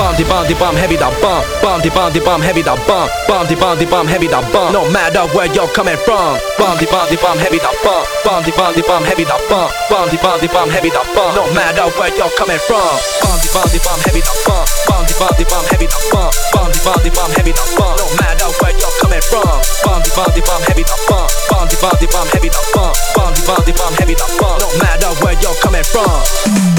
Bomb the bomb the bomb heavy the bomb. Bomb the bomb the bomb heavy the bomb. Bomb the bomb the bomb heavy the bomb. No matter where you're coming from. Bomb the bomb the bomb heavy the bomb. Bomb the bomb the bomb heavy the bomb. Bomb the bomb the bomb heavy the bomb. No matter where you're coming from. Bomb the bomb the bomb heavy the bomb. Bomb the bomb the bomb heavy the bomb. Bomb the bomb the bomb heavy the bomb. No matter where you're coming from. Bomb the bomb the bomb heavy the bomb. Bomb the bomb the bomb heavy the bomb. Bomb the bomb the bomb heavy the bomb. No matter where you're coming from.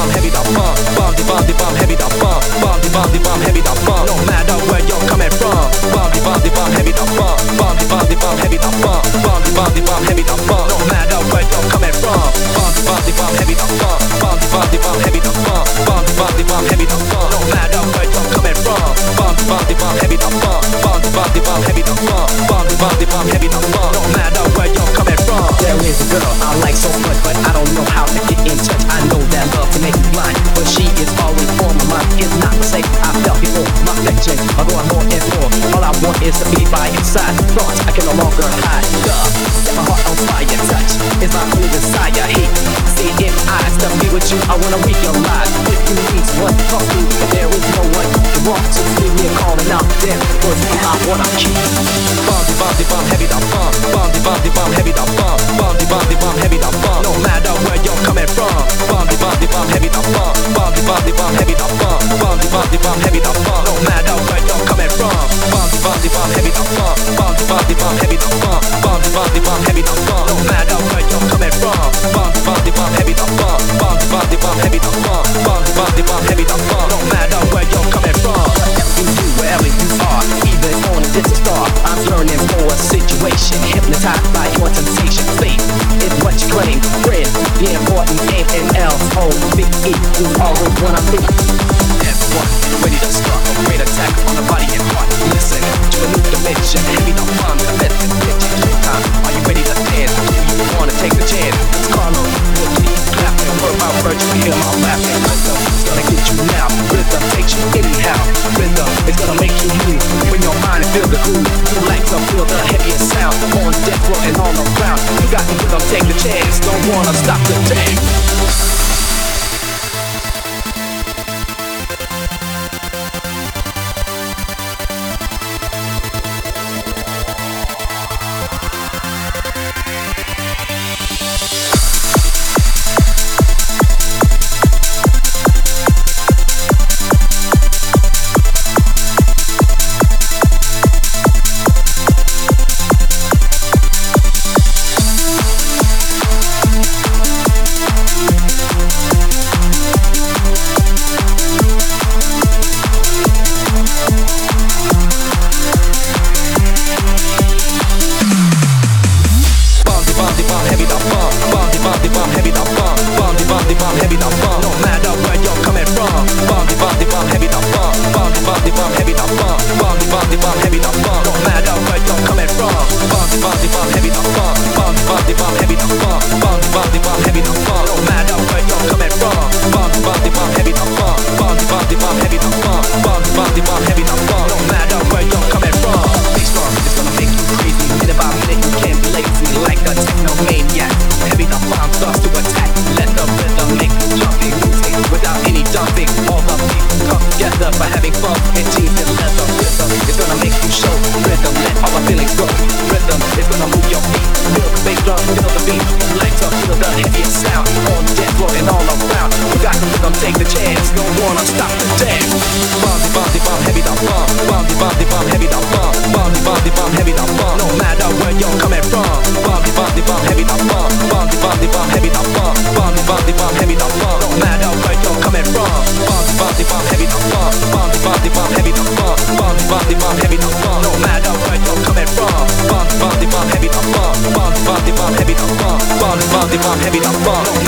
Bomb heavy the bomb. Bomb the bomb the bomb heavy the bomb. Bomb the bomb the bomb heavy the bomb. No matter where you're coming from. Bomb the bomb the bomb heavy the bomb. Bomb the bomb the bomb heavy the bomb. Bomb the bomb the bomb heavy the bomb. No matter where you're coming from. Bomb the bomb the bomb heavy the bomb. Bomb the bomb the bomb heavy the bomb. Bomb the bomb the bomb heavy the bomb. No matter where you're coming from. Bomb the bomb the bomb heavy the bomb. Bomb the bomb the bomb heavy the bomb. Bomb the bomb the bomb heavy the bomb. No matter where you're coming from. There is a girl I like so much, but I don't know how to get in touch. I know that make blind, but she is always on my mind. It's not to say I felt before my affection. I go on more and more. All I want is to be by your side. Thoughts I can no longer hide. Love, set my heart on fire. Touch is my only desire. Hate, see in eyes. To be with you, I wanna realize. If you need one, talk to, but there is no one you want to leave me a call and I'm there. Cause I wanna keep. The bomb the bomb heavy the bomb. Bomb the bomb heavy heavy matter where you're coming from. wherever you are, even on distant star. I'm yearning for a situation, hypnotized by your temptation. Faith is what you claim, friend, important in L O V E. You always wanna be. F1, ready to start a great attack on the body and heart. Listen to a new dimension, feel the groove. You like to feel the heaviest sound, on death row and all around. You got the rhythm, take the chance, don't wanna stop the dance. Together for having fun and and leather. Rhythm gonna make you show rhythm. Let all feelings. Rhythm gonna move your feet. Bass drum, the beat. The heaviest sound Bomb the bomb the bomb heavy the bomb. Bomb the bomb the bomb heavy the bomb. Bomb the bomb the bomb heavy bomb. No matter where you're coming from. Bomb the bomb the bomb heavy the bomb. Bomb the bomb the bomb heavy the bomb. Bomb the bomb the bomb heavy the bomb.